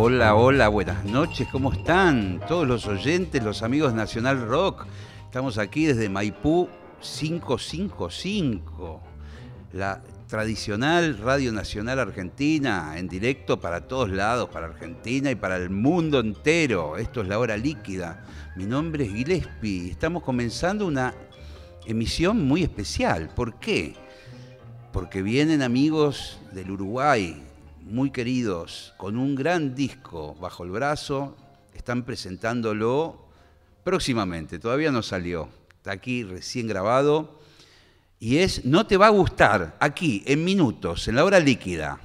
Hola, hola, buenas noches, ¿cómo están? Todos los oyentes, los amigos Nacional Rock. Estamos aquí desde Maipú 555, la tradicional Radio Nacional Argentina, en directo para todos lados, para Argentina y para el mundo entero. Esto es la hora líquida. Mi nombre es Gillespie. Estamos comenzando una emisión muy especial. ¿Por qué? Porque vienen amigos del Uruguay, muy queridos, con un gran disco bajo el brazo, están presentándolo próximamente, todavía no salió, está aquí recién grabado, y es No te va a gustar, aquí, en minutos, en la hora líquida.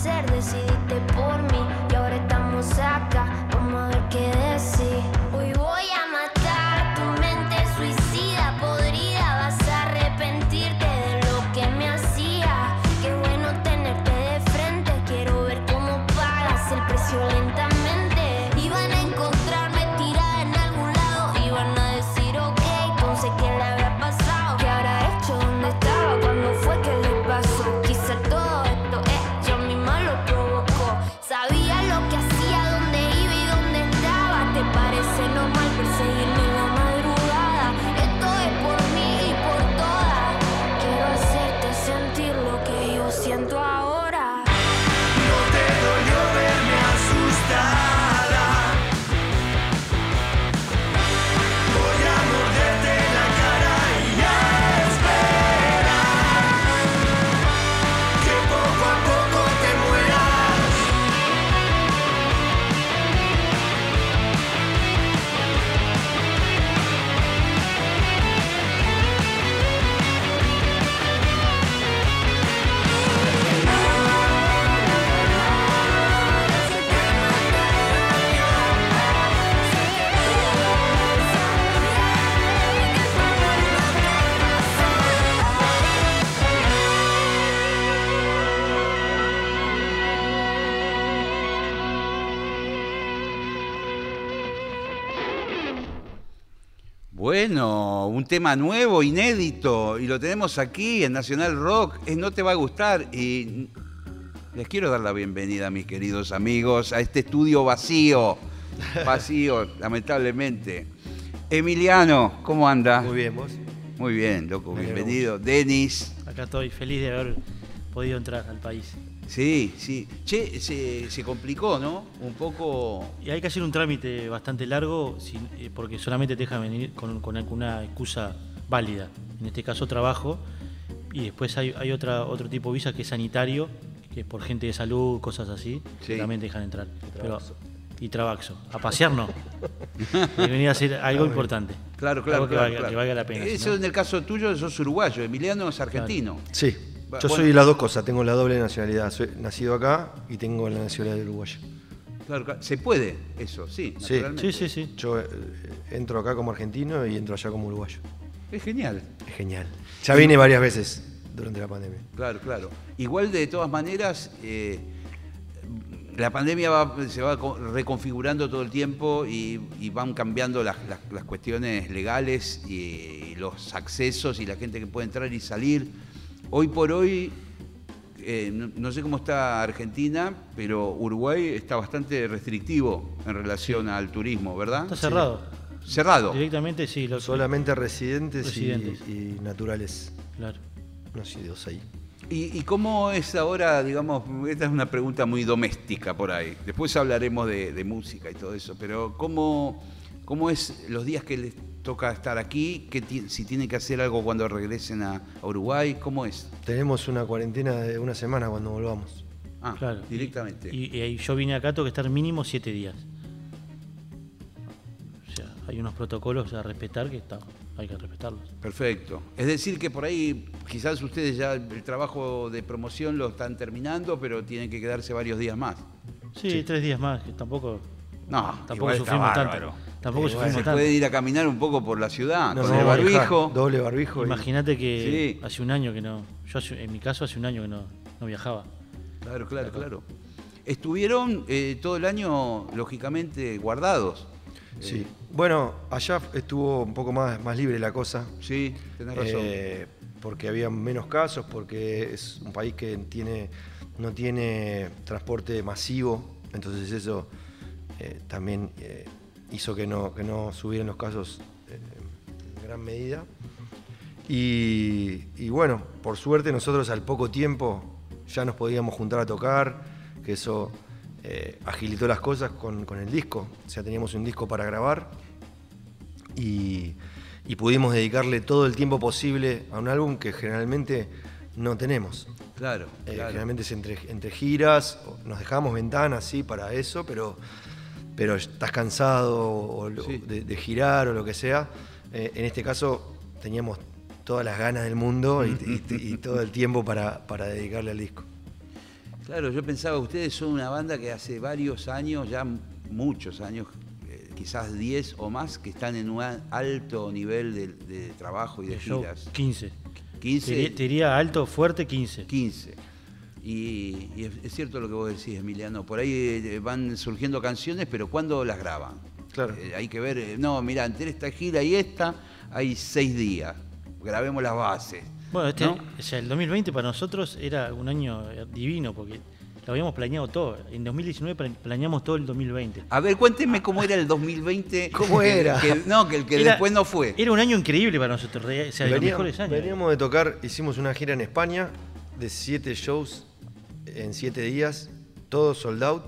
hacer, decidiste Bueno, un tema nuevo, inédito, y lo tenemos aquí en Nacional Rock. Es No Te Va a Gustar. Y les quiero dar la bienvenida, mis queridos amigos, a este estudio vacío. Vacío, lamentablemente. Emiliano, ¿cómo anda? Muy bien, vos. Muy bien, loco, bienvenido. Denis. Acá estoy feliz de haber podido entrar al país. Sí, sí. Che, se, se complicó, ¿no? Un poco. Y hay que hacer un trámite bastante largo sin- eh, porque solamente te dejan venir con, con alguna excusa válida. En este caso trabajo. Y después hay, hay otra, otro tipo de visa que es sanitario, que es por gente de salud, cosas así, Sí. que también te dejan entrar. Pero, y trabaxo. A pasear no. Que venir a hacer algo importante. Claro, claro, Algo que, claro, valga, claro. que valga la pena. Eso no- en el caso tuyo, sos uruguayo, Emiliano es argentino. Sí, Bueno. yo soy las dos cosas, tengo la doble nacionalidad, soy nacido acá y tengo la nacionalidad uruguaya. Claro, claro. Se puede eso, sí, Sí. Sí, sí, sí. Yo eh, entro acá como argentino y entro allá como uruguayo. Es genial. Es genial. Ya vine varias veces durante la pandemia. Claro, claro. Igual de todas maneras, eh, la pandemia va- se va co- reconfigurando todo el tiempo y, y van cambiando las, las- las cuestiones legales y, los accesos y la gente que puede entrar y salir. Hoy por hoy, eh, no, no sé cómo está Argentina, pero Uruguay está bastante restrictivo en relación al turismo, ¿verdad? Está cerrado. Cerrado. Directamente sí. Lo, Solamente residentes, y- Residentes. Y, naturales Claro. nacidos ahí. ¿Y, y cómo es ahora, digamos, esta es una pregunta muy doméstica por ahí, después hablaremos de, de música y todo eso, pero ¿cómo, cómo es los días que les toca estar aquí? ¿Qué ti- si tienen que hacer algo cuando regresen a, Uruguay? ¿Cómo es? Tenemos una cuarentena de una semana cuando volvamos. Ah, Claro. directamente. Y, y ahí yo vine acá, tengo que estar mínimo siete días. O sea, hay unos protocolos a respetar que está, hay que respetarlos. Perfecto. Es decir, que por ahí quizás ustedes ya el trabajo de promoción lo están terminando, pero tienen que quedarse varios días más. Sí, tres días más, que tampoco, No, tampoco sufrimos bárbaro. tanto. Tampoco sufrimos Se tanto. puede ir a caminar un poco por la ciudad, No, con no, el manejar, barbijo. Doble barbijo. y- Imagínate que Sí. hace un año que no, yo hace- en mi caso hace un año que no, no viajaba. Claro, claro, claro. Estuvieron eh, todo el año, lógicamente, guardados. Sí. Bueno, allá estuvo un poco más, más libre la cosa. Sí, tenés razón. Eh, porque había menos casos, porque es un país que tiene, no tiene transporte masivo, entonces eso eh, también eh, hizo que no, que no subieran los casos eh, en gran medida. Y, y bueno, por suerte nosotros al poco tiempo ya nos podíamos juntar a tocar, que eso eh, agilitó las cosas con, con el disco. O sea, teníamos un disco para grabar y, y pudimos dedicarle todo el tiempo posible a un álbum que generalmente no tenemos. claro, Eh, claro. Generalmente es entre, entre giras, nos dejamos ventanas sí para eso, pero, pero estás cansado o lo- Sí. de, de girar o lo que sea. Eh, en este caso teníamos todas las ganas del mundo y, y- y todo el tiempo para, para dedicarle al disco. Claro, yo pensaba, ustedes son una banda que hace varios años, ya muchos años, eh, quizás 10 o más, que están en un alto nivel de, de trabajo y de El show, giras. 15. 15, Te, diría- te diría alto, fuerte, 15. 15. Y, y es, es cierto lo que vos decís, Emiliano. Por ahí eh, van surgiendo canciones, pero ¿cuándo las graban? Claro. Eh, hay que ver, eh, no, mira, entre esta gira y esta hay seis días. Grabemos las bases. Bueno, este, ¿no? o sea, el 2020 para nosotros era un año divino porque lo habíamos planeado todo. En 2019 pla- planeamos todo el 2020. A ver, cuéntenme cómo era el 2020. ¿Cómo era? que- no, que el que Era- después no fue. Era un año increíble para nosotros, o sea, de los Veníamos- mejores años. Veníamos de tocar, hicimos una gira en España de siete shows en siete días, todo sold out.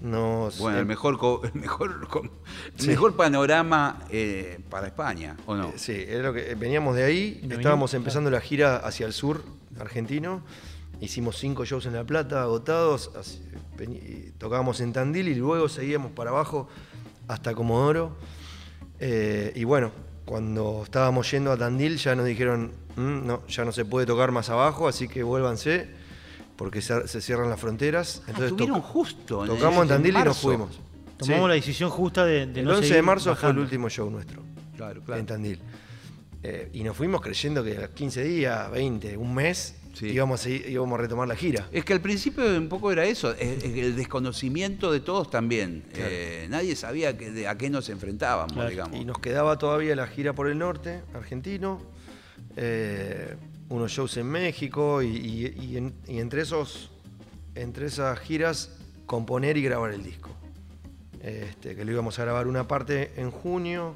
Nos, Bueno, el em- mejor, el mejor, Sí. mejor panorama eh, para España, ¿o no? Eh, Sí, era lo que veníamos de ahí, no estábamos vinimos, empezando la gira hacia el sur argentino, hicimos cinco shows en La Plata, agotados, así, tocábamos en Tandil y luego seguíamos para abajo hasta Comodoro. Eh, y bueno, cuando estábamos yendo a Tandil ya nos dijeron, "Mm, no, ya no se puede tocar más abajo, así que vuélvanse, porque se, se cierran las fronteras. Ah, Entonces estuvieron toc- justo. en- tocamos en Tandil y nos fuimos. Tomamos Sí. la decisión justa de, de El no 11 de marzo fue el bajando. último show nuestro Claro, claro. en Tandil. Eh, y nos fuimos creyendo que a los 15 días, 20, un mes, Sí. íbamos, a seguir- íbamos a retomar la gira. Es que al principio un poco era eso, es- es el desconocimiento de todos también. Claro. Eh, nadie sabía que- de- a qué nos enfrentábamos, Claro. digamos. Y nos quedaba todavía la gira por el norte, argentino, eh, unos shows en México y, y- y en- y entre, esos, entre esas giras componer y grabar el disco. Este, que lo íbamos a grabar una parte en junio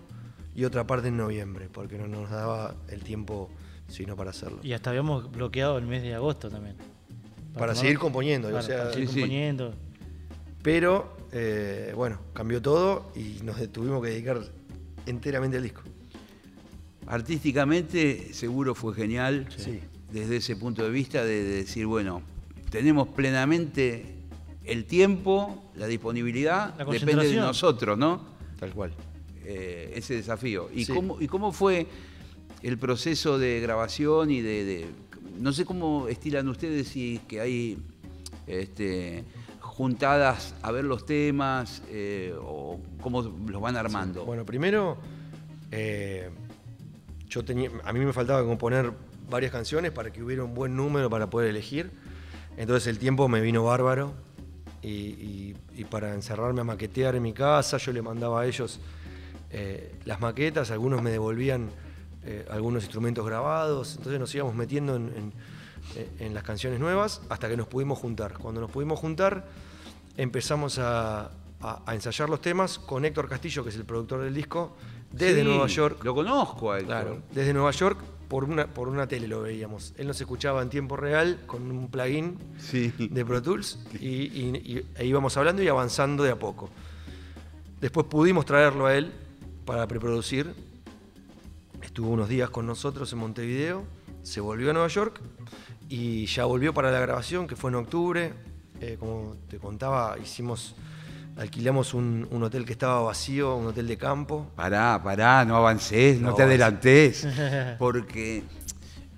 y otra parte en noviembre, porque no nos daba el tiempo sino para hacerlo. Y hasta habíamos bloqueado el mes de agosto también. Para, seguir componiendo, o sea, para seguir componiendo. Pero eh, bueno, cambió todo y nos tuvimos que dedicar enteramente al disco. Artísticamente seguro fue genial Sí. desde ese punto de vista de, de decir, bueno, tenemos plenamente el tiempo, la disponibilidad, La depende de nosotros, ¿no? Tal cual. Eh, ese desafío. ¿Y, Sí. cómo, ¿Y cómo fue el proceso de grabación y de, de- no sé cómo estilan ustedes si que hay este, juntadas a ver los temas eh, o cómo los van armando? Bueno, primero, eh, yo tenía, a mí me faltaba componer varias canciones para que hubiera un buen número para poder elegir. Entonces el tiempo me vino bárbaro y, para encerrarme a maquetear en mi casa, yo le mandaba a ellos eh, las maquetas, algunos me devolvían eh, algunos instrumentos grabados, entonces nos íbamos metiendo en, en- en las canciones nuevas hasta que nos pudimos juntar. Cuando nos pudimos juntar, empezamos a, a- a ensayar los temas con Héctor Castillo, que es el productor del disco, desde Sí, Nueva York. Lo conozco a Héctor. Claro, desde Nueva York por una, por una tele lo veíamos. Él nos escuchaba en tiempo real con un plugin Sí. de Pro Tools y, y- y- e íbamos hablando y avanzando de a poco. Después pudimos traerlo a él para preproducir. Estuvo unos días con nosotros en Montevideo, se volvió a Nueva York y ya volvió para la grabación, que fue en octubre. Eh, como te contaba, hicimos, alquilamos un, un hotel que estaba vacío, un hotel de campo. Pará, pará, no avances, no, No te avances. adelantes. Porque,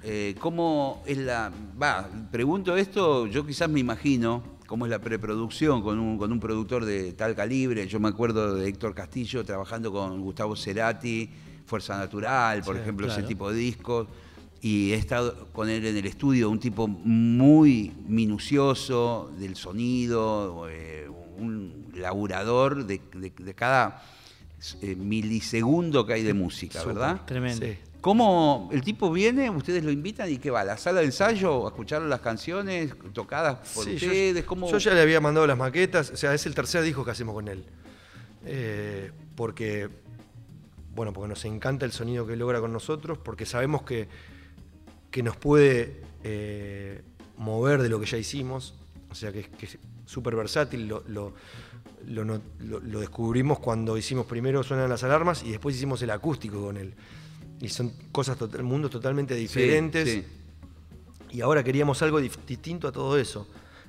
eh, ¿cómo es la.? Va, pregunto esto, yo quizás me imagino cómo es la preproducción con un, con un productor de tal calibre. Yo me acuerdo de Héctor Castillo trabajando con Gustavo Cerati, Fuerza Natural, por Sí, ejemplo, ese tipo de discos. Y he estado con él en el estudio, un tipo muy minucioso del sonido, eh, un laburador de, de- de cada eh, milisegundo que hay de música. ¿verdad? Tremendo. Sí. ¿Cómo el tipo viene, ustedes lo invitan y qué va? ¿A la sala de ensayo a escuchar las canciones tocadas por Sí, yo- ustedes? ¿Cómo? Yo ya le había mandado las maquetas, o sea, es el tercer disco que hacemos con él. Eh, porque, bueno, porque nos encanta el sonido que logra con nosotros, porque sabemos que, que nos puede eh, mover de lo que ya hicimos, o sea, que, es- que súper versátil, lo, lo- lo lo- descubrimos cuando hicimos primero Suenan las alarmas y después hicimos el acústico con él. Y son cosas, total- mundos totalmente diferentes sí. y ahora queríamos algo distinto a todo eso.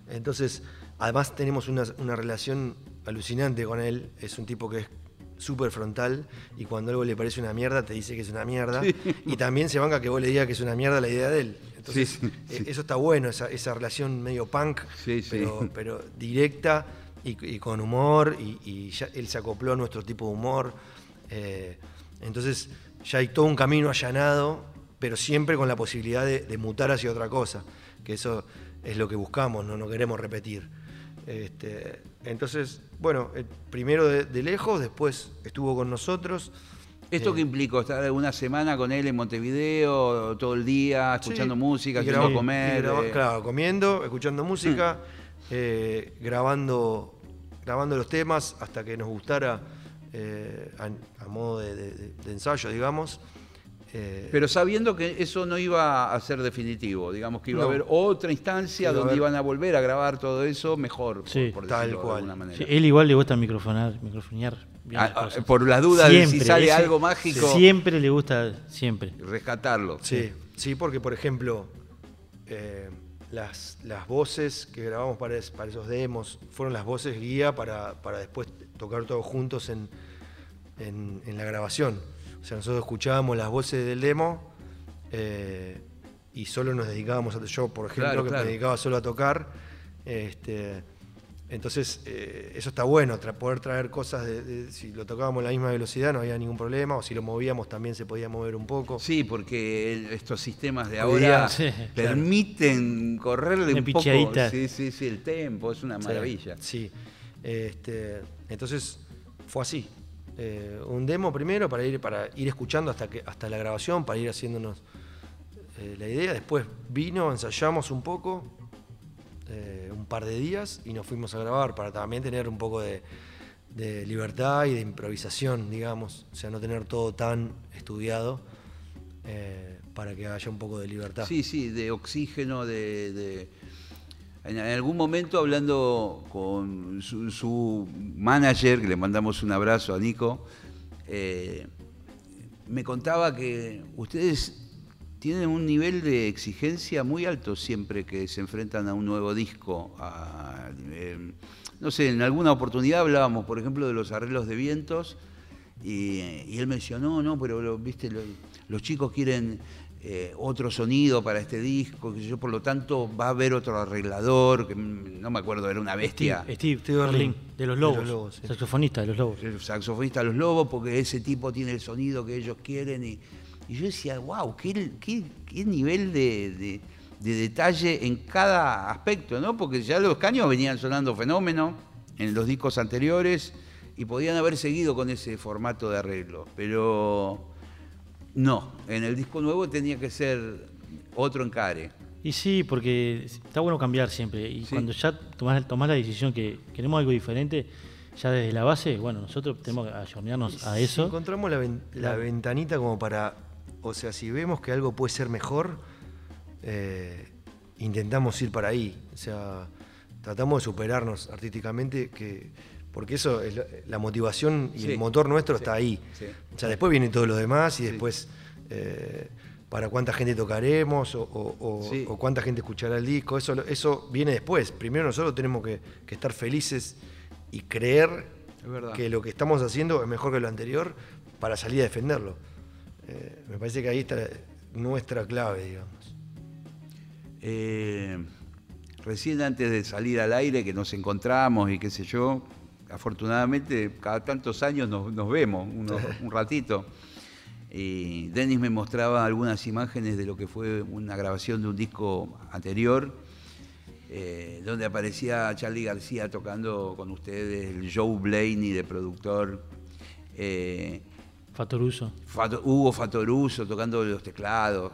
Entonces, además tenemos una, una relación alucinante con él. Es un tipo que es súper frontal y cuando algo le parece una mierda te dice que es una mierda. Y también se banca que vos le digas que es una mierda la idea de él. Entonces, Sí, sí, eh, eso está bueno, esa, esa relación medio punk. Pero, pero directa y, y con humor. Y, y ya él se acopló a nuestro tipo de humor. Eh, entonces, ya hay todo un camino allanado, pero siempre con la posibilidad de, de mutar hacia otra cosa, que eso es lo que buscamos, no, no queremos repetir. Este, entonces, bueno, eh, primero de, de lejos, después estuvo con nosotros. ¿Esto Eh, qué implicó? ¿Estar una semana con él en Montevideo, todo el día, escuchando Sí, música, graba- comer? eh? claro, comiendo, escuchando música, eh, grabando, grabando los temas hasta que nos gustara a, a modo de, de- de- de ensayo, digamos. Eh, Pero sabiendo que eso no iba a ser definitivo, digamos que iba a haber otra instancia Iba donde iban a volver a grabar todo eso mejor, por- Sí, por, tal decirlo de cual. alguna manera. Sí, él igual le gusta microfonar, microfonear bien Ah, las ah, cosas. por las dudas de si sale ese- algo mágico. Siempre le gusta, siempre. rescatarlo. Sí, sí, porque por ejemplo, eh, las, las voces que grabamos para, es- para esos demos fueron las voces guía para, para después tocar todos juntos en, en- en la grabación. O sea, nosotros escuchábamos las voces del demo eh, y solo nos dedicábamos a. Yo, por ejemplo, Claro, que claro. me dedicaba solo a tocar. Este, entonces, eh, eso está bueno, tra- poder traer cosas de, de- Si lo tocábamos a la misma velocidad no había ningún problema, o si lo movíamos también se podía mover un poco. Sí, porque el- estos sistemas de ahora sí, permiten correrle Una un poco. pichadita. Sí, sí, sí, el tempo, es una Sí, maravilla. Sí. Este, entonces fue así. Eh, un demo primero para ir, para ir escuchando hasta, que, hasta la grabación, para ir haciéndonos eh, la idea. Después vino, ensayamos un poco, eh, un par de días, y nos fuimos a grabar para también tener un poco de, libertad y de improvisación, digamos. O sea, no tener todo tan estudiado para que haya un poco de libertad. Sí, sí, de oxígeno, de... de- En algún momento hablando con su, manager, que le mandamos un abrazo a Nico, eh, me contaba que ustedes tienen un nivel de exigencia muy alto siempre que se enfrentan a un nuevo disco. eh, no sé, en alguna oportunidad hablábamos, por ejemplo, de los arreglos de vientos y, y él mencionó, no, pero viste, lo- los chicos quieren eh, otro sonido para este disco, que yo, por lo tanto va a haber otro arreglador, que mm, no me acuerdo, era una bestia. Steve, Steve, Steve Berlin, de los de Lobos, los Lobos, sí. saxofonista de los Lobos. el saxofonista de Los Lobos, porque ese tipo tiene el sonido que ellos quieren. Y, y yo decía, wow, qué, qué- qué nivel de, de- de detalle en cada aspecto, ¿no? Porque ya los caños venían sonando fenómeno en los discos anteriores y podían haber seguido con ese formato de arreglo. Pero no, en el disco nuevo tenía que ser otro encare. Y sí, porque está bueno cambiar siempre. Y Sí. cuando ya tomás, tomás la decisión que queremos algo diferente, ya desde la base, bueno, nosotros tenemos que ayornarnos a Si eso. encontramos la, ven- la Claro. ventanita como para, o sea, si vemos que algo puede ser mejor, eh, intentamos ir para ahí. O sea, tratamos de superarnos artísticamente, que, porque eso, es la, la motivación y Sí. el motor nuestro Sí. está ahí. Sí. O sea, después viene todo lo demás y Sí. después eh, para cuánta gente tocaremos o, o- o- Sí. o cuánta gente escuchará el disco. Eso, eso viene después. Primero nosotros tenemos que, que estar felices y creer que lo que estamos haciendo es mejor que lo anterior para salir a defenderlo. Eh, me parece que ahí está nuestra clave, digamos. Eh, recién antes de salir al aire, que nos encontramos y qué sé yo, afortunadamente cada tantos años nos, nos vemos, unos- un ratito. Y Denis me mostraba algunas imágenes de lo que fue una grabación de un disco anterior, eh, donde aparecía Charlie García tocando con ustedes, el Joe Blaney de productor. eh, Fatoruso. Fato- Hugo Fatoruso tocando los teclados.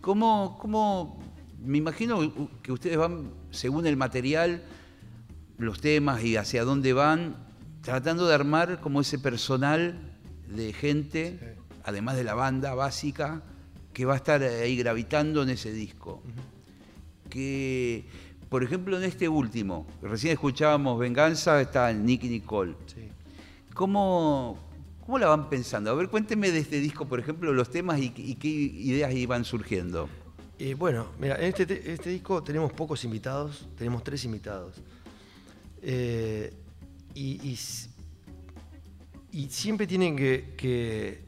¿Cómo, cómo, me imagino que ustedes van, según el material, los temas y hacia dónde van, tratando de armar como ese personal de gente, además de la banda básica, que va a estar ahí gravitando en ese disco. Que, por ejemplo, en este último, recién escuchábamos Venganza, está Nicky Nicole. Sí. ¿Cómo, ¿Cómo la van pensando? A ver, cuénteme de este disco, por ejemplo, los temas y, y qué ideas iban surgiendo. Eh, bueno, mira, en este, te- este disco tenemos pocos invitados, tenemos tres invitados. Eh, y, y siempre tienen que, que,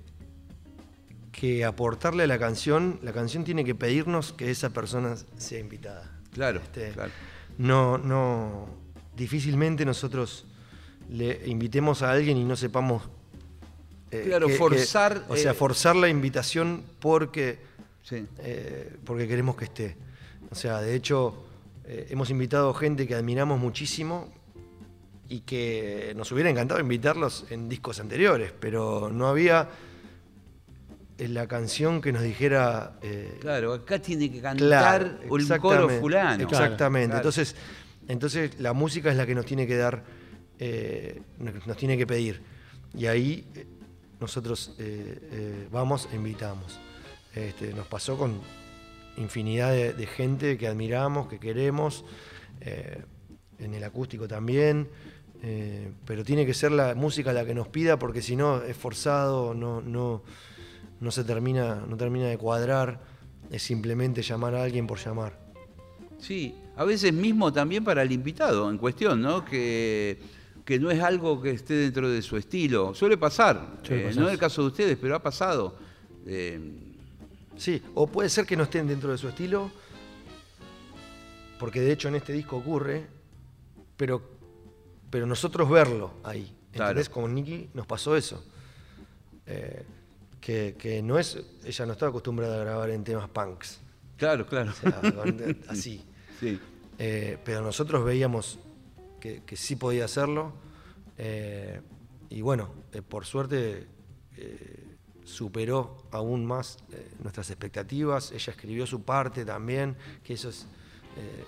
que aportarle a la canción, la canción tiene que pedirnos que esa persona sea invitada. Claro, Este, claro. No, no, difícilmente nosotros le invitemos a alguien y no sepamos. eh, Claro, forzar, o sea, eh, forzar la invitación porque Sí. eh, porque queremos que esté. O sea, de hecho, eh, hemos invitado gente que admiramos muchísimo y que nos hubiera encantado invitarlos en discos anteriores, pero no había eh, la canción que nos dijera... eh, Claro, acá tiene que cantar Claro, un coro fulano. Exactamente. Claro. Entonces, entonces la música es la que nos tiene que dar, eh, nos tiene que pedir. Y ahí nosotros eh, vamos e invitamos. Este, nos pasó con infinidad de, de gente que admiramos, que queremos, en el acústico también. Eh, pero tiene que ser la música la que nos pida, porque si no es forzado, no, no, no se termina, no termina de cuadrar, es simplemente llamar a alguien por llamar. Sí, a veces mismo también para el invitado en cuestión, ¿no? Que, que no es algo que esté dentro de su estilo. Suele pasar, eh, no es el caso de ustedes, pero ha pasado. Eh, Sí, o puede ser que no estén dentro de su estilo, porque de hecho en este disco ocurre, pero, pero nosotros verlo ahí. Claro. ¿Entendés? Con Nicky nos pasó eso. Eh, que, que no es, ella no estaba acostumbrada a grabar en temas punks, claro, claro. o sea, con- así. Sí. Eh, pero nosotros veíamos que, que sí podía hacerlo. eh, y bueno, eh, por suerte eh, superó aún más eh, nuestras expectativas. Ella escribió su parte también, que eso es, eh,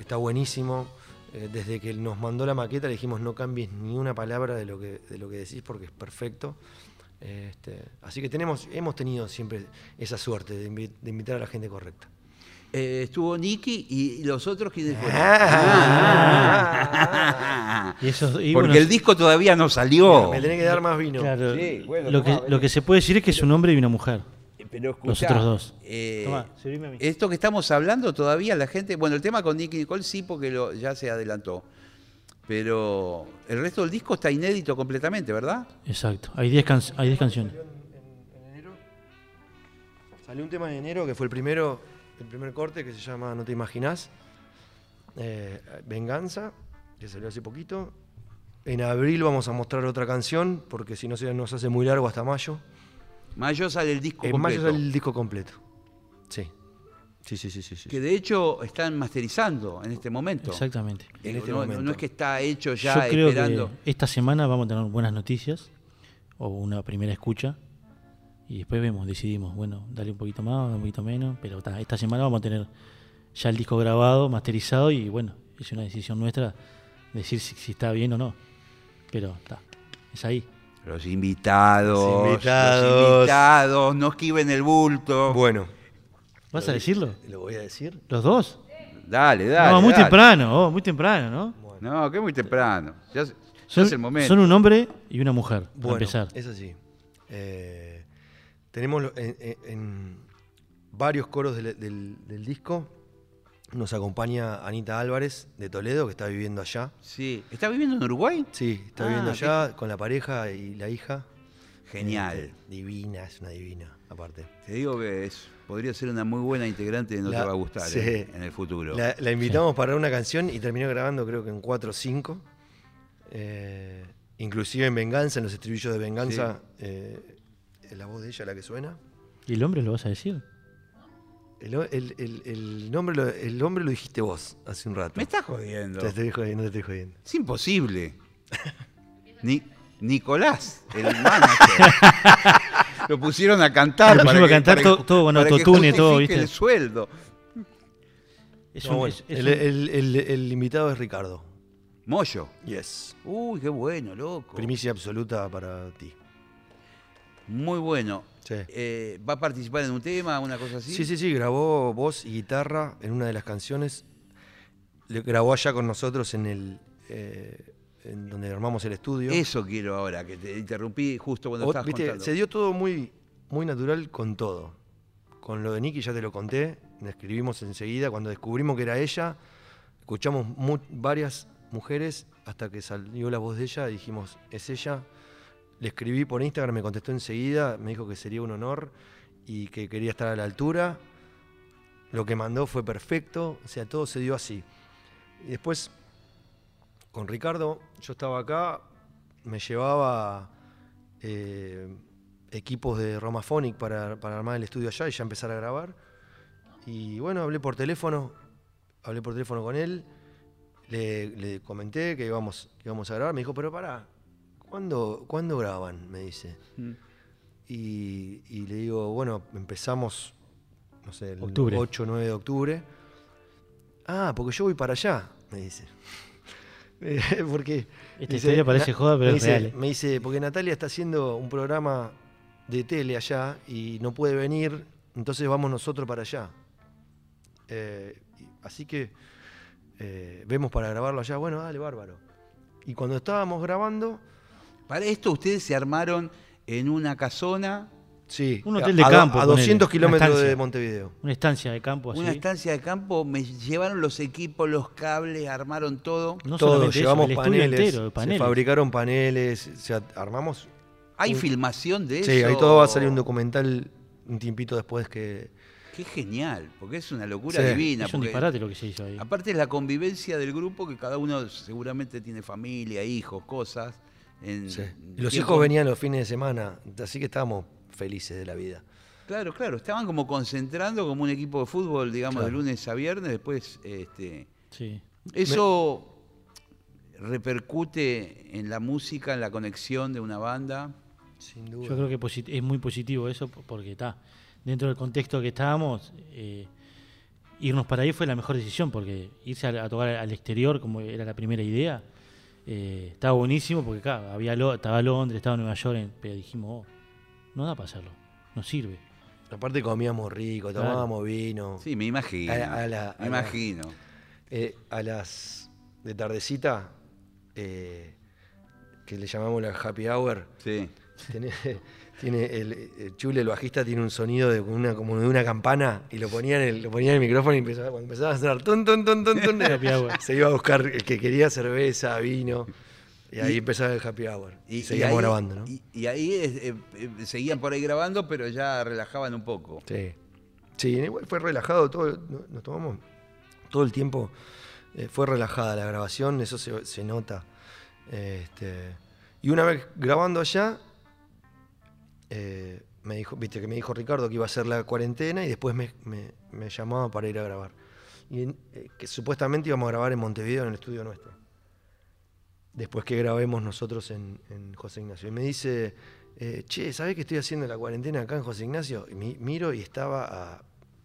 está buenísimo. Eh, desde que nos mandó la maqueta le dijimos no cambies ni una palabra de lo que, de lo que decís porque es perfecto. Este, así que tenemos, hemos tenido siempre esa suerte de, invi- de invitar a la gente correcta. Eh, estuvo Nicky y los otros quienes fueron. Ah. Y eso, y Porque bueno, el disco todavía no salió. Me tenés que dar más vino. claro, Sí, bueno, lo, que, lo que se puede decir es que es un hombre y una mujer. Pero Los escuchá, otros dos. eh, Tomá, servime a mí. esto que estamos hablando todavía, la gente. Bueno, el tema con Nicky Nicole sí, porque lo- ya se adelantó. Pero el resto del disco está inédito completamente, ¿verdad? Exacto. Hay 10 can- hay 10 canciones. Salió un tema en enero que fue el primero, el primer corte que se llama No te imaginás. Eh, Venganza, que salió hace poquito. En abril vamos a mostrar otra canción, porque si no se nos hace muy largo hasta mayo. Mayo sale el disco En completo. mayo sale el disco completo. Sí. Sí, sí, sí, sí. sí. Que de hecho están masterizando en este momento. Exactamente. En este no, momento. no es que está hecho ya Yo creo esperando. que esta semana vamos a tener buenas noticias o una primera escucha y después vemos, decidimos, bueno, dale un poquito más, un poquito menos, pero ta, esta semana vamos a tener ya el disco grabado, masterizado y bueno, es una decisión nuestra decir si, si está bien o no. Pero está, es ahí. Los invitados. Los invitados. Los invitados. No esquiven el bulto. Bueno, ¿Vas a decirlo? lo voy a decir. ¿Los dos? Dale, dale. no, muy dale. temprano, oh, muy temprano, ¿no? No, que muy temprano. Ya, Son, es el momento. son un hombre y una mujer, para Bueno, empezar. es así. Eh, tenemos en, en- en varios coros del, del- del disco. Nos acompaña Anita Álvarez de Toledo, que está viviendo allá. Sí. ¿Está viviendo en Uruguay? Sí, está Ah, viviendo allá con la pareja y la hija. Genial. Este, divina, es una divina, aparte. Te digo que es, podría ser una muy buena integrante de No La- Te Va a Gustar sí. eh, en el futuro. La, la invitamos para una canción y terminó grabando creo que en 4 o 5. inclusive en Venganza, en los estribillos de Venganza, eh, es la voz de ella la que suena. ¿Y el hombre lo vas a decir? El, el- el- el nombre lo, el nombre lo dijiste vos hace un rato. Me estás jodiendo. Te estoy jodiendo, no te estoy jodiendo. Es imposible. Ni, Nicolás, el manager. Lo pusieron a cantar. Lo para pusimos a cantar para todo- que- todo con autotune, todo, ¿viste? el sueldo. Es No, un- bueno, es- es el, un- el- el- el invitado es Ricardo. Moyo. Yes. Uy, qué bueno, loco. Primicia absoluta para ti. Muy bueno. Sí. Eh, ¿Va a participar en un tema, una cosa así? Sí, sí, sí, grabó voz y guitarra en una de las canciones. Le grabó allá con nosotros en el eh, en donde armamos el estudio. Eso quiero ahora, que te interrumpí justo cuando O- estabas viste, contando. se dio todo muy, muy natural con todo. Con lo de Nicky ya te lo conté, escribimos enseguida. Cuando descubrimos que era ella, escuchamos mu- varias mujeres hasta que salió la voz de ella y dijimos, es ella. Le escribí por Instagram, me contestó enseguida, me dijo que sería un honor y que quería estar a la altura. Lo que mandó fue perfecto, o sea, todo se dio así. Y después, con Ricardo, yo estaba acá, me llevaba eh, equipos de Romaphonic para, para armar el estudio allá y ya empezar a grabar. Y bueno, hablé por teléfono, hablé por teléfono con él, le, comenté que íbamos, que íbamos a grabar, me dijo, pero pará, ¿cuándo, ¿cuándo graban? Me dice. Mm. Y, y le digo, bueno, empezamos, no sé, el Octubre. 8 o 9 de octubre. Ah, porque yo voy para allá, me dice. Porque Esta historia parece joda, pero me es dice, real, eh. Me dice, porque Natalia está haciendo un programa de tele allá y no puede venir, entonces vamos nosotros para allá. Eh, así que eh, vemos para grabarlo allá. Bueno, dale, bárbaro. Y cuando estábamos grabando, Para esto ustedes se armaron en una casona, Un sí, hotel a- de a, campo, a ponele, 200 una kilómetros de. Montevideo. Una estancia de campo así. una estancia de campo, me llevaron los equipos, los cables, armaron todo. No Todo, eso, llevamos estudio paneles, entero de paneles. se fabricaron paneles, se armamos. ¿Hay Un- filmación de eso? Sí, ahí todo va a salir un documental un tiempito después que... Qué genial, porque es una locura Sí, divina. Es un disparate lo que se hizo ahí. Aparte es la convivencia del grupo, que cada uno seguramente tiene familia, hijos, cosas. En sí. Y los tiempo- hijos venían los fines de semana, así que estábamos felices de la vida. Claro, claro, estaban como concentrando como un equipo de fútbol, digamos, de lunes a viernes, después este, Sí. eso repercute en la música, en la conexión de una banda. Sin duda. Yo creo que es muy positivo eso po- porque está dentro del contexto que estábamos. eh, irnos para ahí fue la mejor decisión, porque irse a, tocar al exterior, como era la primera idea, eh, estaba buenísimo, porque claro, había estaba Londres, estaba Nueva York, pero dijimos, oh, no da para hacerlo, no sirve. Aparte comíamos rico, tomábamos vino. Sí, me imagino. me imagino. Eh, a las de tardecita, eh, que le llamamos la happy hour. Sí. Tiene, el, Chule, el bajista, tiene un sonido de una, como de una campana y lo ponía en el, lo ponía en el micrófono y empezaba, cuando empezaba a sonar ton, ton, ton, ton, ton, se iba a buscar el que quería cerveza, vino. Y ahí empezaba el happy hour. Y, seguíamos grabando, ¿no? Y, ahí eh, seguían por ahí grabando, pero ya relajaban un poco. Sí. Sí, fue relajado todo. Nos tomamos todo el tiempo eh, fue relajada la grabación, eso se, nota. Este, y una vez grabando allá, eh, me dijo, viste que me dijo Ricardo que iba a hacer la cuarentena y después me, llamaba para ir a grabar. Y eh, que supuestamente íbamos a grabar en Montevideo en el estudio nuestro. Después que grabemos nosotros en, José Ignacio. Y me dice, che, ¿sabés que estoy haciendo la cuarentena acá en José Ignacio? Y miro y estaba a,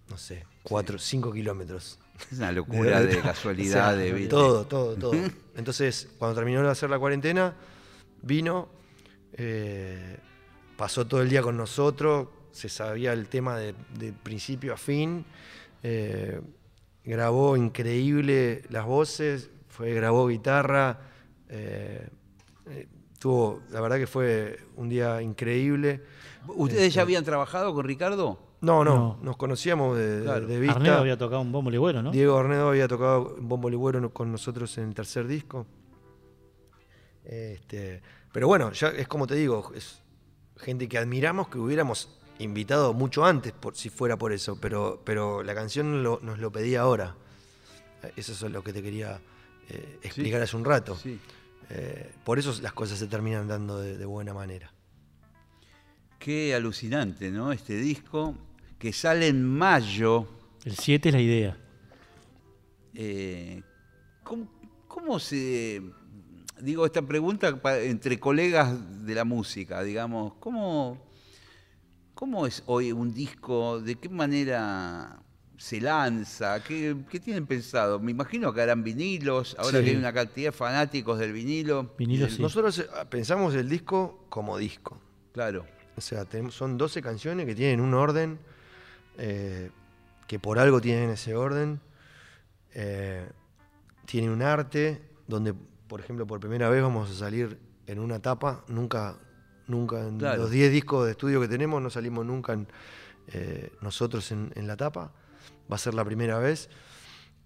no sé, 4, 5 kilómetros es una locura de, casualidad, de vida. Todo, todo, todo. Entonces, cuando terminó de hacer la cuarentena, vino, eh, pasó todo el día con nosotros, se sabía el tema de, principio a fin, eh, grabó increíble las voces, fue, grabó guitarra, eh, tuvo, la verdad que fue un día increíble. ¿Ustedes ya este, habían trabajado con Ricardo? No, no, nos conocíamos de, vista. Arnedo había tocado un bombo ligüero, ¿no? Diego Arnedo había tocado un bombo ligüero con nosotros en el tercer disco. Este, pero bueno, ya es como te digo, es gente que admiramos que hubiéramos invitado mucho antes, por, si fuera por eso, pero, pero la canción nos lo pedía ahora. Eso es lo que te quería eh, explicar hace un rato. Eh, por eso las cosas se terminan dando de buena manera. Qué alucinante, ¿no? Este disco que sale en mayo. El 7 es la idea. Eh, ¿cómo, se... Digo, esta pregunta entre colegas de la música, digamos, ¿cómo, ¿cómo es hoy un disco? ¿De qué manera se lanza? ¿Qué, tienen pensado? Me imagino que harán vinilos, ahora que hay una cantidad de fanáticos del vinilo. Nosotros eh, pensamos el disco como disco. Claro. O sea, son 12 canciones que tienen un orden eh, que por algo tienen ese orden. Eh, tiene un arte donde, por ejemplo, por primera vez vamos a salir en una tapa. Nunca, nunca en los 10 discos de estudio que tenemos no salimos nunca eh, nosotros en, la tapa. Va a ser la primera vez.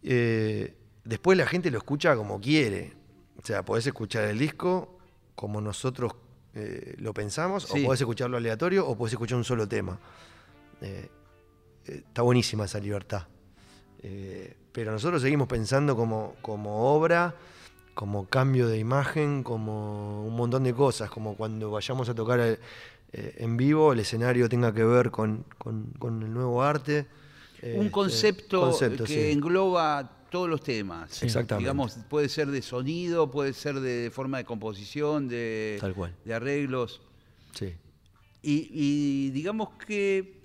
después la gente lo escucha como quiere. O sea, podés escuchar el disco como nosotros lo pensamos, o podés escucharlo aleatorio, o podés escuchar un solo tema está buenísima esa libertad. Eh, pero nosotros seguimos pensando como, como obra, como cambio de imagen, como un montón de cosas, como cuando vayamos a tocar eh, en vivo, el escenario tenga que ver con, el nuevo arte. un este, concepto, que engloba todos los temas. Exactamente. Digamos, puede ser de sonido, puede ser de forma de composición, de, de arreglos. Sí. y digamos que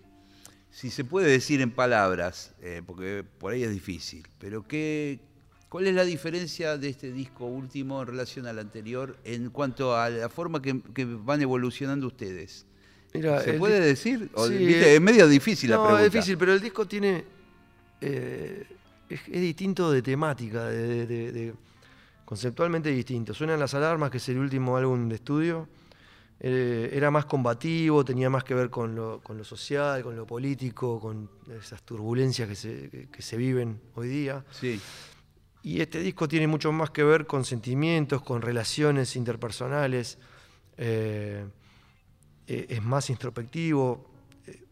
si se puede decir en palabras, eh, porque por ahí es difícil, pero ¿qué, ¿cuál es la diferencia de este disco último en relación al anterior en cuanto a la forma que, van evolucionando ustedes? ¿Se puede decir? Eh, es medio difícil la pregunta. es difícil, pero el disco tiene... Eh, es, distinto de temática, de, conceptualmente distinto. Suenan las alarmas, que es el último álbum de estudio, eh, era más combativo, tenía más que ver con lo, social, con lo político, con esas turbulencias que se, viven hoy día. Sí. Y este disco tiene mucho más que ver con sentimientos, con relaciones interpersonales, eh, eh, es más introspectivo,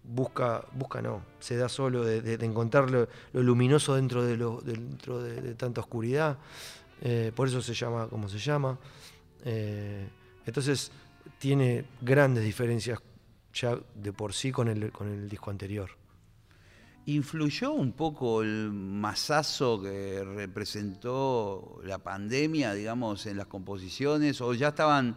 busca, busca no, se da solo de, encontrar lo, luminoso dentro de, lo, dentro de, tanta oscuridad, por eso se llama como se llama. entonces, tiene grandes diferencias ya de por sí con el, con el disco anterior. ¿Influyó un poco el masazo que representó la pandemia, digamos, en las composiciones? ¿O ya estaban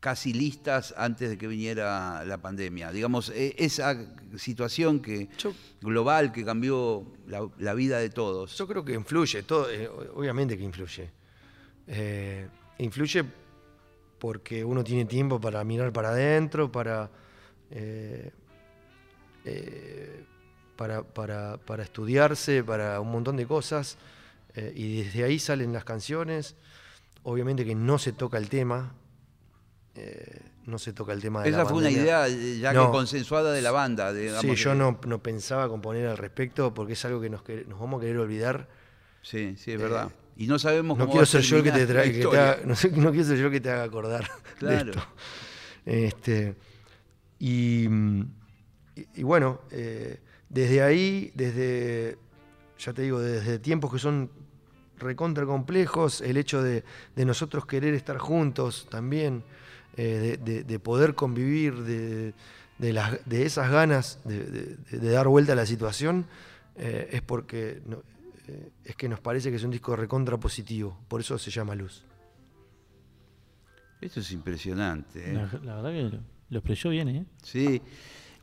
casi listas antes de que viniera la pandemia. Digamos, e- esa situación que Yo- global que cambió la, la vida de todos. Yo creo que influye, todo, eh, obviamente que influye. Eh, influye porque uno tiene tiempo para mirar para adentro, para, eh, eh, para, para- para estudiarse, para un montón de cosas. eh, y desde ahí salen las canciones. Obviamente que no se toca el tema. eh, no se toca el tema de la Esa fue una idea eh, ya No. que consensuada de la banda. digamos, Sí, yo que- no, no pensaba componer al respecto porque es algo que nos, vamos a querer olvidar. Sí, sí, es verdad. Y no sabemos No cómo quiero va a ser yo el que te terminar trae, la que te historia. haga- no, sé- no quiero ser yo el que te haga acordar Claro. de esto. Este, y, y- y bueno, eh, desde ahí, desde, ya te digo, desde tiempos que son recontra complejos, el hecho de, de nosotros querer estar juntos también, eh, de, de- de poder convivir, de, de las- de esas ganas de, de- de dar vuelta a la situación, eh, es porque no- eh, es que nos parece que es un disco recontra positivo, por eso se llama Luz. Esto es impresionante. ¿eh? La, la verdad que lo, lo expresó bien, ¿eh? Sí,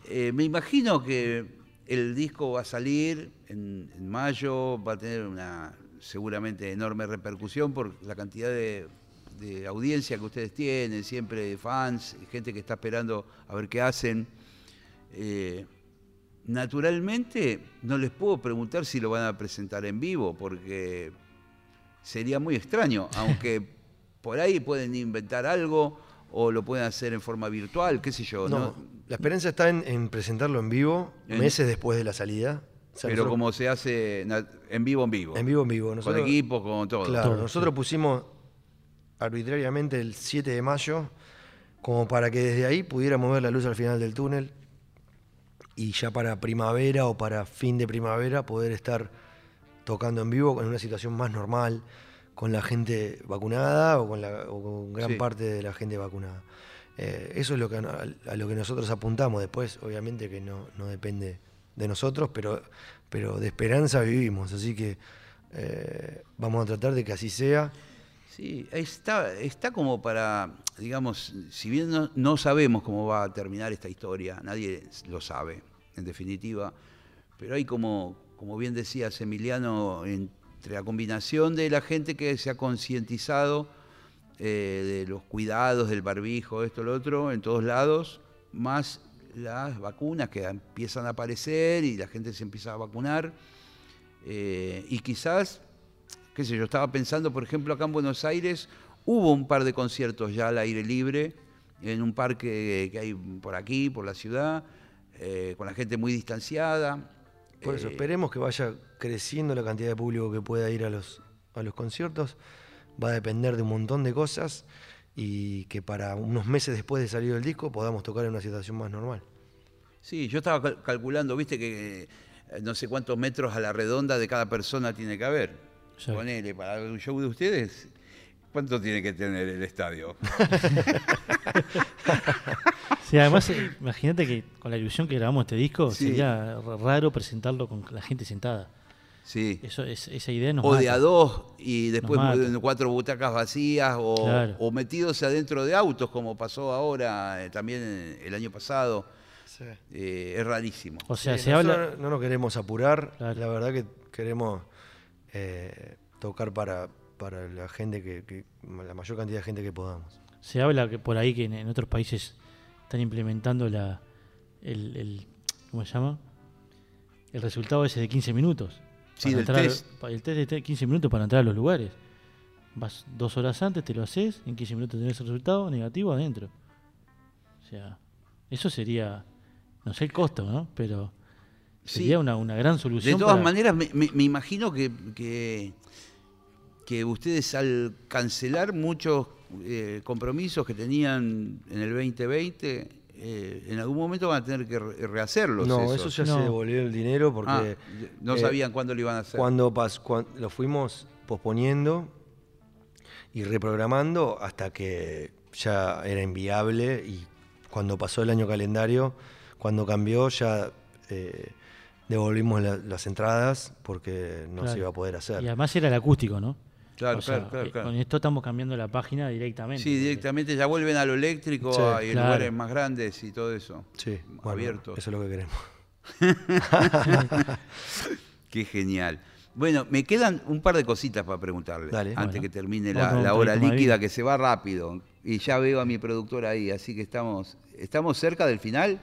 Eh, me imagino que el disco va a salir en, en mayo, va a tener una seguramente enorme repercusión por la cantidad de, de audiencia que ustedes tienen, siempre fans, gente que está esperando a ver qué hacen. Eh, naturalmente, no les puedo preguntar si lo van a presentar en vivo, porque sería muy extraño, aunque por ahí pueden inventar algo o lo pueden hacer en forma virtual, qué sé yo. No, ¿no? la esperanza está en, en presentarlo en vivo, En- meses después de la salida. O sea, Pero nosotros- como se hace en vivo, en vivo. En vivo, en vivo. Con Nosotros- equipo, con todo. Claro, Todo, nosotros sí. pusimos arbitrariamente el 7 de mayo como para que desde ahí pudiéramos ver la luz al final del túnel y ya para primavera o para fin de primavera poder estar tocando en vivo en una situación más normal con la gente vacunada o con, la, o con gran Sí. parte de la gente vacunada. Eh, eso es lo que, a, a lo que nosotros apuntamos. Después, obviamente que no, no depende de nosotros, pero, pero de esperanza vivimos. Así que eh, vamos a tratar de que así sea. Sí, está, está como para, digamos, si bien no, no sabemos cómo va a terminar esta historia, nadie lo sabe, en definitiva, pero hay como, como bien decías, Emiliano, entre la combinación de la gente que se ha concientizado eh, de los cuidados del barbijo, esto, lo otro, en todos lados, más las vacunas que empiezan a aparecer y la gente se empieza a vacunar. eh, y quizás qué sé yo, estaba pensando, por ejemplo, acá en Buenos Aires hubo un par de conciertos ya al aire libre, en un parque que hay por aquí, por la ciudad, eh, con la gente muy distanciada. Por eso, Eh, esperemos que vaya creciendo la cantidad de público que pueda ir a los, a los conciertos. Va a depender de un montón de cosas y que para unos meses después de salir del disco podamos tocar en una situación más normal. Sí, yo estaba cal- calculando, viste que eh, no sé cuántos metros a la redonda de cada persona tiene que haber. Sí. Ponele, para un show de ustedes, ¿cuánto tiene que tener el estadio? Sí, además, eh, imagínate que con la ilusión que grabamos este disco, Sí. sería raro presentarlo con la gente sentada. Sí. Eso, es, esa idea nos o de a dos y después cuatro butacas vacías o, Claro. o metidos adentro de autos como pasó ahora eh, también eh, el año pasado Eh, es rarísimo O sea, Sí, se habla... No, no nos queremos apurar, Claro. la verdad que queremos eh, tocar para, para la gente que, que- la mayor cantidad de gente que podamos. Se habla que por ahí que en, en otros países están implementando la el, el- ¿cómo se llama? El resultado ese de 15 minutos. Sí, Para del entrar- test. El test de te- 15 minutos para entrar a los lugares. Vas dos horas antes, te lo haces, en 15 minutos tenés el resultado negativo adentro. O sea, eso sería, no sé el costo, ¿no? Pero Sí. sería una, una gran de solución. todas para- maneras me, me- me imagino que, que que ustedes al cancelar muchos eh, compromisos que tenían en el 2020 eh, en algún momento van a tener que re- rehacerlos no, esos. eso ya No. se devolvió el dinero porque Ah, no eh, sabían cuándo lo iban a hacer Cuando, pas- cuan- lo fuimos posponiendo y reprogramando hasta que ya era inviable y cuando pasó el año calendario, cuando cambió ya eh, devolvimos la- las entradas porque no Claro. se iba a poder hacer. Y además era el acústico, ¿no? Claro, O sea, claro, claro, eh, claro. Con esto estamos cambiando la página directamente. Sí, directamente ya vuelven a lo eléctrico Sí, a- y en claro. lugares más grandes y todo eso. Sí, bueno, Abiertos. Eso es lo que queremos. Qué genial. Bueno, me quedan un par de cositas para preguntarle Dale. antes Bueno. que termine la, hora líquida que se va rápido. Y ya veo a mi productor ahí, así que estamos, estamos cerca del final.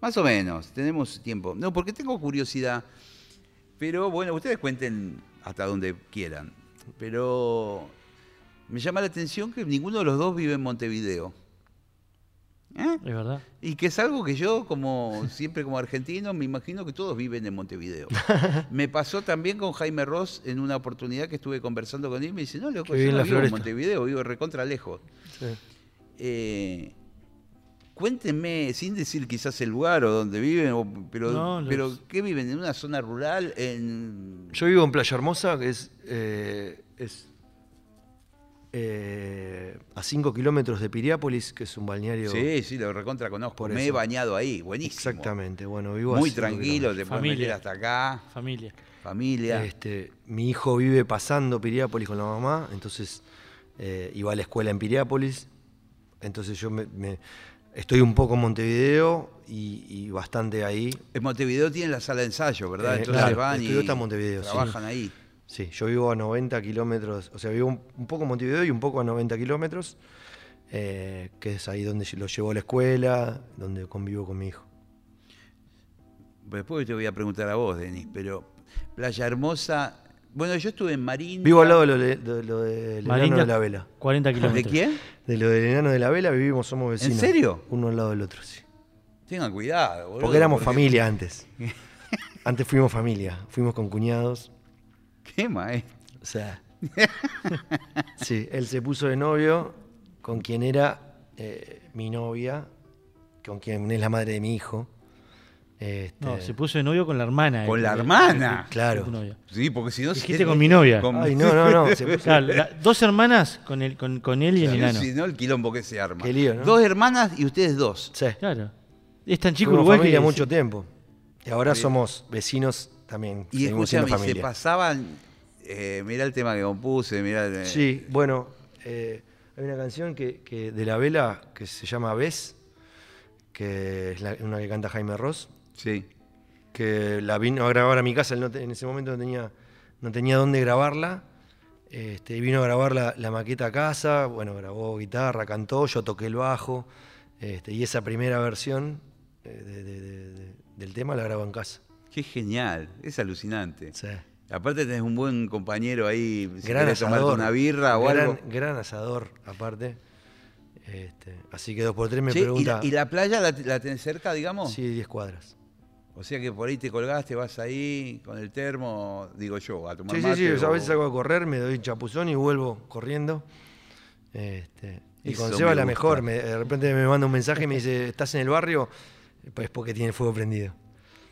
Más o menos, tenemos tiempo. No, porque tengo curiosidad. Pero bueno, ustedes cuenten hasta donde quieran. Pero me llama la atención que ninguno de los dos vive en Montevideo. ¿Eh? Es verdad. Y que es algo que yo, como siempre como argentino, me imagino que todos viven en Montevideo. Me pasó también con Jaime Ross en una oportunidad que estuve conversando con él. Me dice, no, loco, yo no vivo en. Montevideo, vivo recontra lejos. Sí. Eh, cuéntenme, sin decir quizás el lugar o donde viven, o- pero, No, los- pero ¿qué viven? ¿En una zona rural? En... Yo vivo en Playa Hermosa, que es, eh, es eh, a 5 kilómetros de Piriápolis, que es un balneario. Sí, sí, lo recontra conozco. Por Me he bañado ahí, buenísimo. Exactamente. Bueno, vivo Muy tranquilo, te puedes meter hasta acá, Familia. familia. Este, mi hijo vive pasando Piriápolis con la mamá, entonces eh, iba a la escuela en Piriápolis. Entonces yo me, me- estoy un poco en Montevideo y, y bastante ahí. En Montevideo tienen la sala de ensayo, ¿verdad? Eh, Entonces claro, van y está en Montevideo, sí. trabajan ahí. Sí, yo vivo a 90 kilómetros, o sea, vivo un, un poco en Montevideo y un poco a 90 kilómetros, eh, que es ahí donde lo llevo a la escuela, donde convivo con mi hijo. Después te voy a preguntar a vos, Denis, pero Playa Hermosa. Bueno, yo estuve en Marín. Vivo al lado de lo, de, de lo del enano de la vela. 40 ¿De kilómetros. quién? De lo del enano de la vela vivimos, somos vecinos. serio? Uno al lado del otro, sí. Tengan cuidado, boludo. Porque éramos porque- familia antes. Antes fuimos familia, fuimos con cuñados. ¿Qué maestro? O sea. sí, él se puso de novio con quien era eh, mi novia, con quien es la madre de mi hijo. Este, No, se puso de novio con la hermana. Con eh, la eh, hermana. de Claro. Sí, porque si no. Dijiste con mi novia. con- Ay, no, no, no. Se puso, Claro, la- dos hermanas con, el, con, con él y el enano. Si no, el quilombo que se arma. Qué lío, ¿no? Dos hermanas y ustedes dos. sí, Claro. Es tan chico Uruguay familia que- mucho tiempo. Y ahora somos vecinos también. Y escúchame, se pasaban. Eh, mirá el tema que compuse, mirá. el- Sí, bueno, eh, hay una canción que, que de la vela que se llama Ves, que es la- una que canta Jaime Ross, Sí. que la vino a grabar a mi casa, él no te- en ese momento no tenía, no tenía dónde grabarla, este, vino a grabar la, la maqueta a casa, bueno, grabó guitarra, cantó, yo toqué el bajo, este, y esa primera versión eh, de- de- de- de- del tema la grabó en casa. Qué genial, es alucinante. Sí. Aparte tenés un buen compañero ahí, si gran asador. una birra o gran, algo. Gran asador, aparte. Este, así que dos por tres me ¿y, pregunta. la, y la playa la, la tenés cerca, digamos? Sí, 10 cuadras. O sea que por ahí te colgaste, vas ahí con el termo, digo yo, a tomar Sí, sí, mate sí. A o- veces salgo a correr, me doy chapuzón y vuelvo corriendo. Este, y Eso con me Seba la mejor. me- de repente me manda un mensaje y me dice, ¿estás en el barrio? Pues porque tiene el fuego prendido.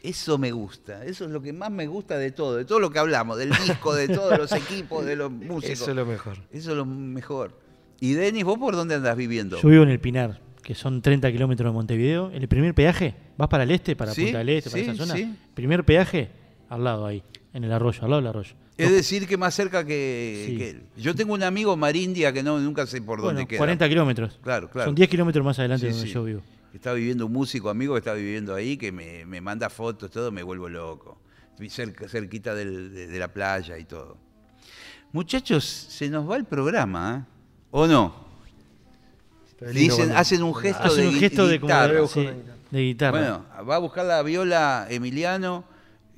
Eso me gusta, eso es lo que más me gusta de todo, de todo lo que hablamos, del disco, de todos los equipos, de los músicos. Eso es lo mejor. Eso es lo mejor. Y Denis, ¿vos por dónde andás viviendo? Yo vivo en el Pinar, que son 30 kilómetros de Montevideo. El primer peaje, vas para el este, para Sí, Punta del Este, para sí, esa zona. sí. Primer peaje, al lado ahí, en el arroyo, al lado del arroyo. Es decir, que más cerca que, que él. Yo tengo un amigo Marindia que no, nunca sé por dónde queda. 40 kilómetros. Claro, claro. Son 10 kilómetros más adelante de donde yo vivo. Está viviendo un músico amigo que está viviendo ahí, que me, me manda fotos, todo, me vuelvo loco. Estoy cerca, cerquita del- de, de la playa y todo. Muchachos, se nos va el programa, ¿eh? ¿O no? Dicen, hacen un gesto Hacen de un gesto de, guitarra. de, sí, guitarra. de guitarra. Bueno, va a buscar la viola Emiliano.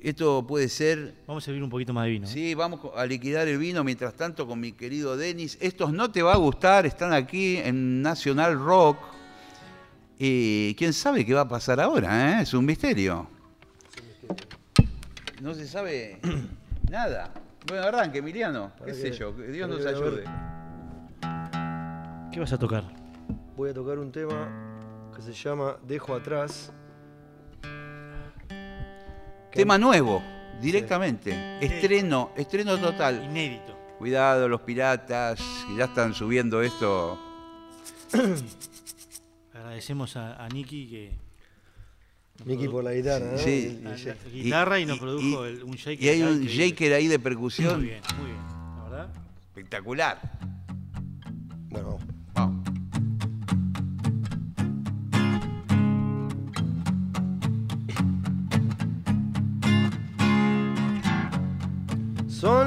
Esto puede ser Vamos a servir un poquito más de vino. ¿eh? Sí, vamos a liquidar el vino mientras tanto con mi querido Denis. Estos no te va a gustar, están aquí en Nacional Rock. Y quién sabe qué va a pasar ahora, ¿eh? Es un misterio. No se sabe nada. Bueno, arranque, Emiliano. ¿Qué sé que- yo? Que Dios nos ayude. ¿Qué vas a tocar? Voy a tocar un tema que se llama Dejo atrás. Tema nuevo, directamente. Estreno, estreno total. Inédito. Cuidado, los piratas, que ya están subiendo esto. Agradecemos a, a Nicky que. produ- por la guitarra, ¿no? Sí. Y- y la- Jay. la guitarra y, nos y- produjo el- un shaker. Y hay un increíble. shaker ahí de Muy percusión. bien, muy bien. La verdad. Espectacular. Bueno,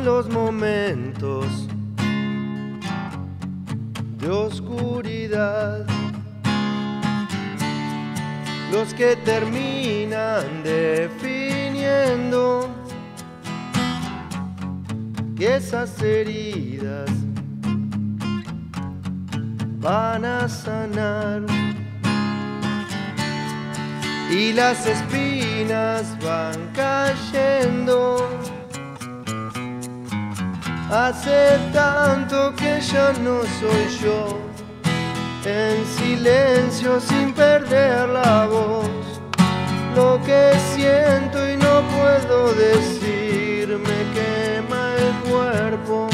los momentos de oscuridad los que terminan definiendo que esas heridas van a sanar y las espinas van cayendo. Hace tanto que ya no soy yo, en silencio sin perder la voz, lo que siento y no puedo decir me quema el cuerpo.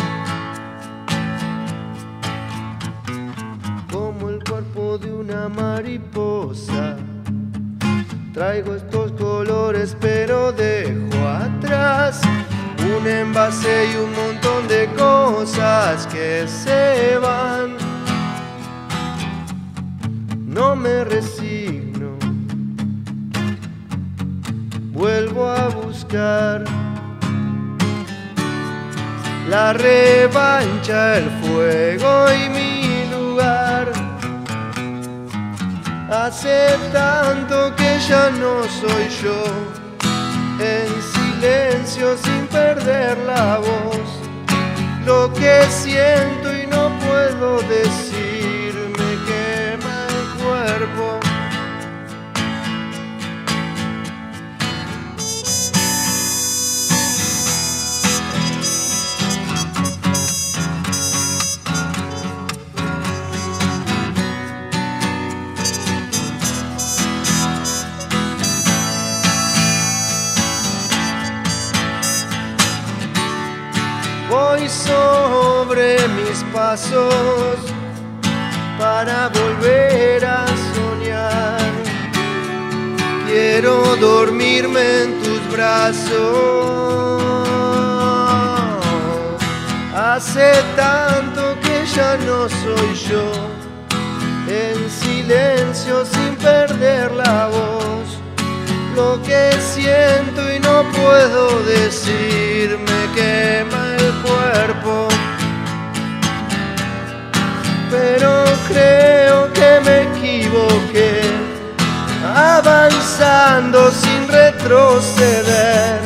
Como el cuerpo de una mariposa. Traigo estos colores pero dejo atrás un envase y un montón de cosas que se van. No me resigno, vuelvo a buscar la revancha, el fuego y mi lugar. Hace tanto que ya no soy yo, silencio sin perder la voz. Lo que siento y no puedo decir Voy sobre mis pasos para volver a soñar. Quiero dormirme en tus brazos. Hace tanto que ya no soy yo, en silencio sin perder la voz lo que siento y no puedo decir me quema el Pero creo que me equivoqué, avanzando sin retroceder.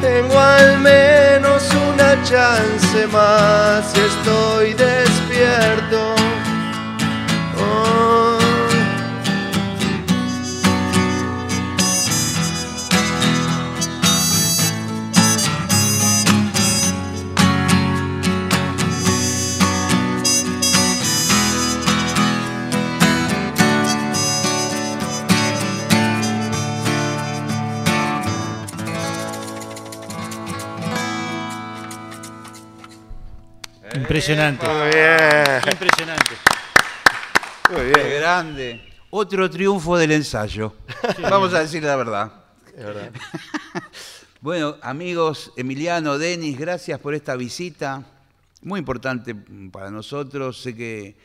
Tengo al menos una chance más estoy despierto. Impresionante. Muy bien, Impresionante. muy Qué bien. grande. Otro triunfo del ensayo. Vamos a decir la verdad. Es verdad. Bueno, amigos, Emiliano, Denis, gracias por esta visita. Muy importante para nosotros. Sé que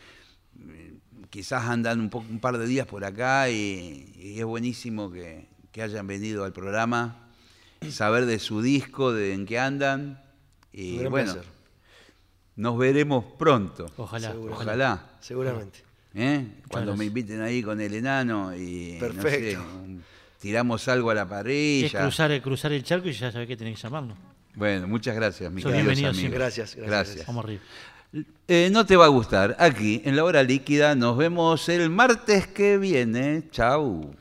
eh, quizás andan un, poco, un par de días por acá y, y es buenísimo que, que hayan venido al programa, saber de su disco, de en qué andan. Y bueno, placer. Nos veremos pronto. Ojalá, Seguro. ojalá. Ojalá. Seguramente. ¿eh? Cuando me inviten ahí con el enano y no Perfecto. sé, un- tiramos algo a la Es parrilla. cruzar, cruzar el charco y ya sabés que tenés que llamarnos. Bueno, muchas gracias, mi Sos queridos bienvenido amigos. siempre. Gracias, gracias. Gracias. Vamos arriba. Eh, no te va a gustar. Aquí, en la hora líquida, nos vemos el martes que viene. Chau.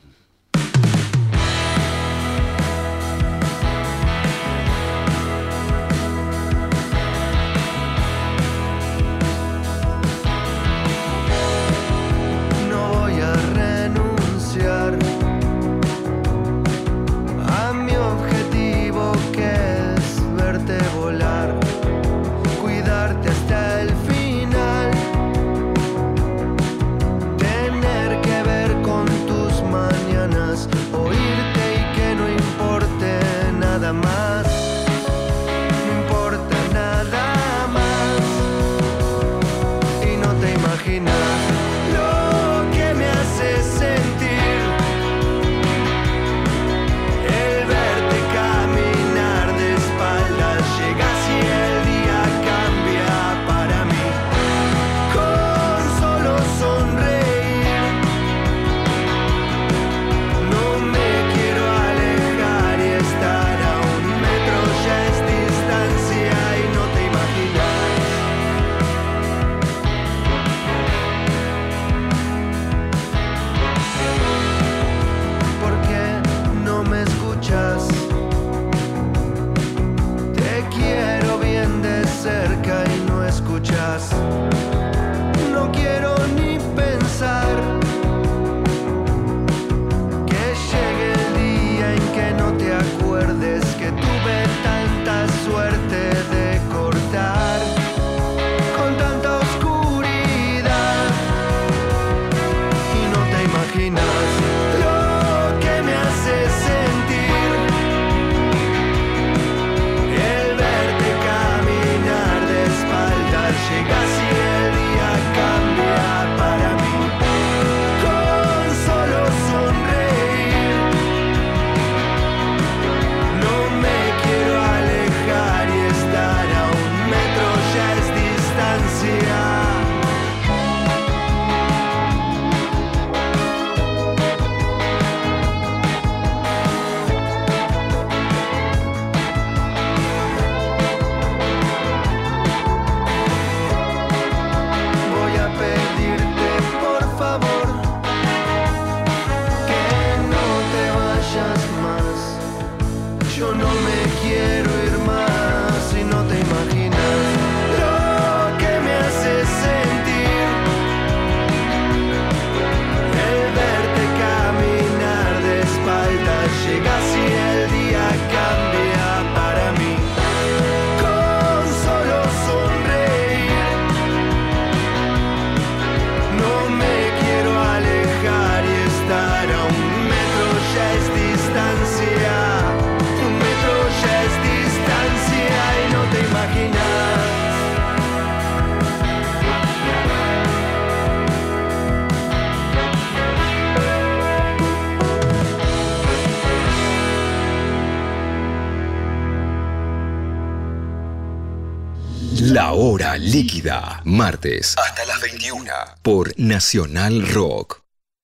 martes hasta las 21 por Nacional Rock.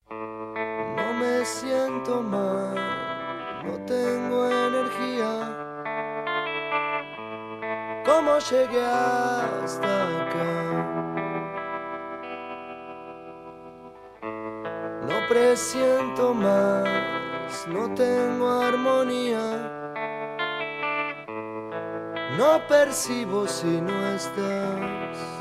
No me siento mal, no tengo energía. ¿Cómo llegué hasta acá? No presiento más, no tengo armonía. No percibo si no estás.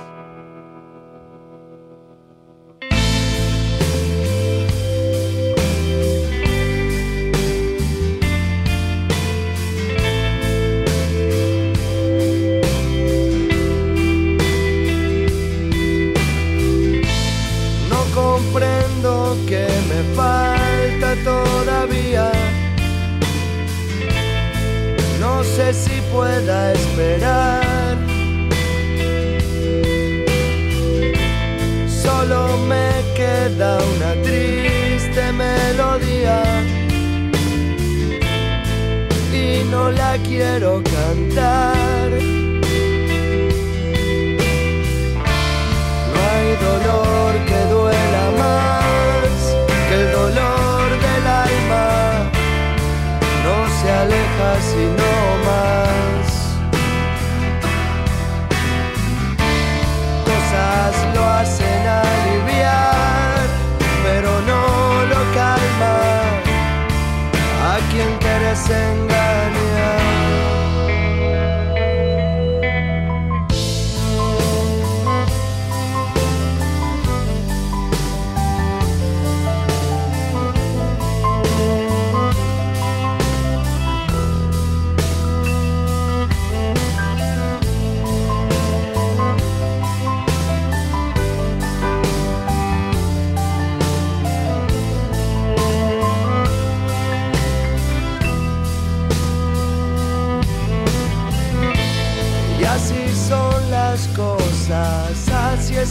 no sé si pueda esperar. Solo me queda una triste melodía y no la quiero cantar. No hay dolor que duela más que el dolor del alma. No se aleja sino sing.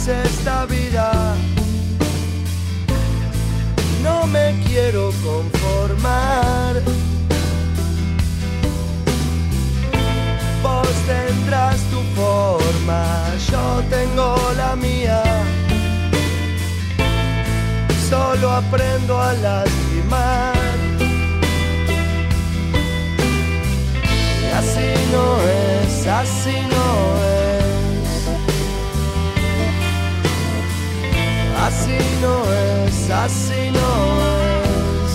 esta vida. No me quiero conformar. Vos tendrás tu forma, yo tengo la mía. Solo aprendo a lastimar. Así no es, así no es. Así no es, así no es.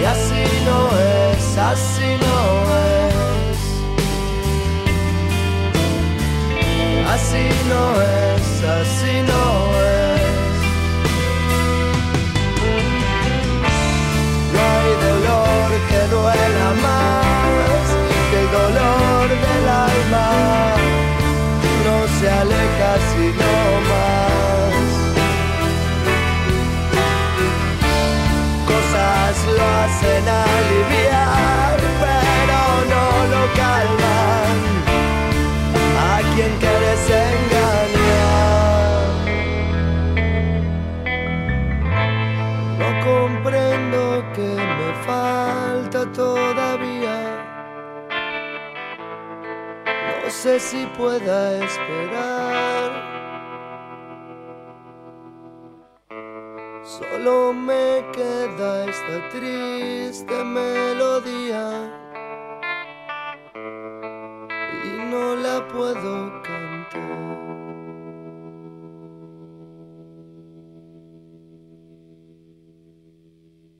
Y así no es, así no es. Así no es, así no es. No se aleja sino más. Cosas lo hacen aliviar, pero no lo calman a quien sé si pueda esperar. Solo me queda esta triste melodía y no la puedo cantar.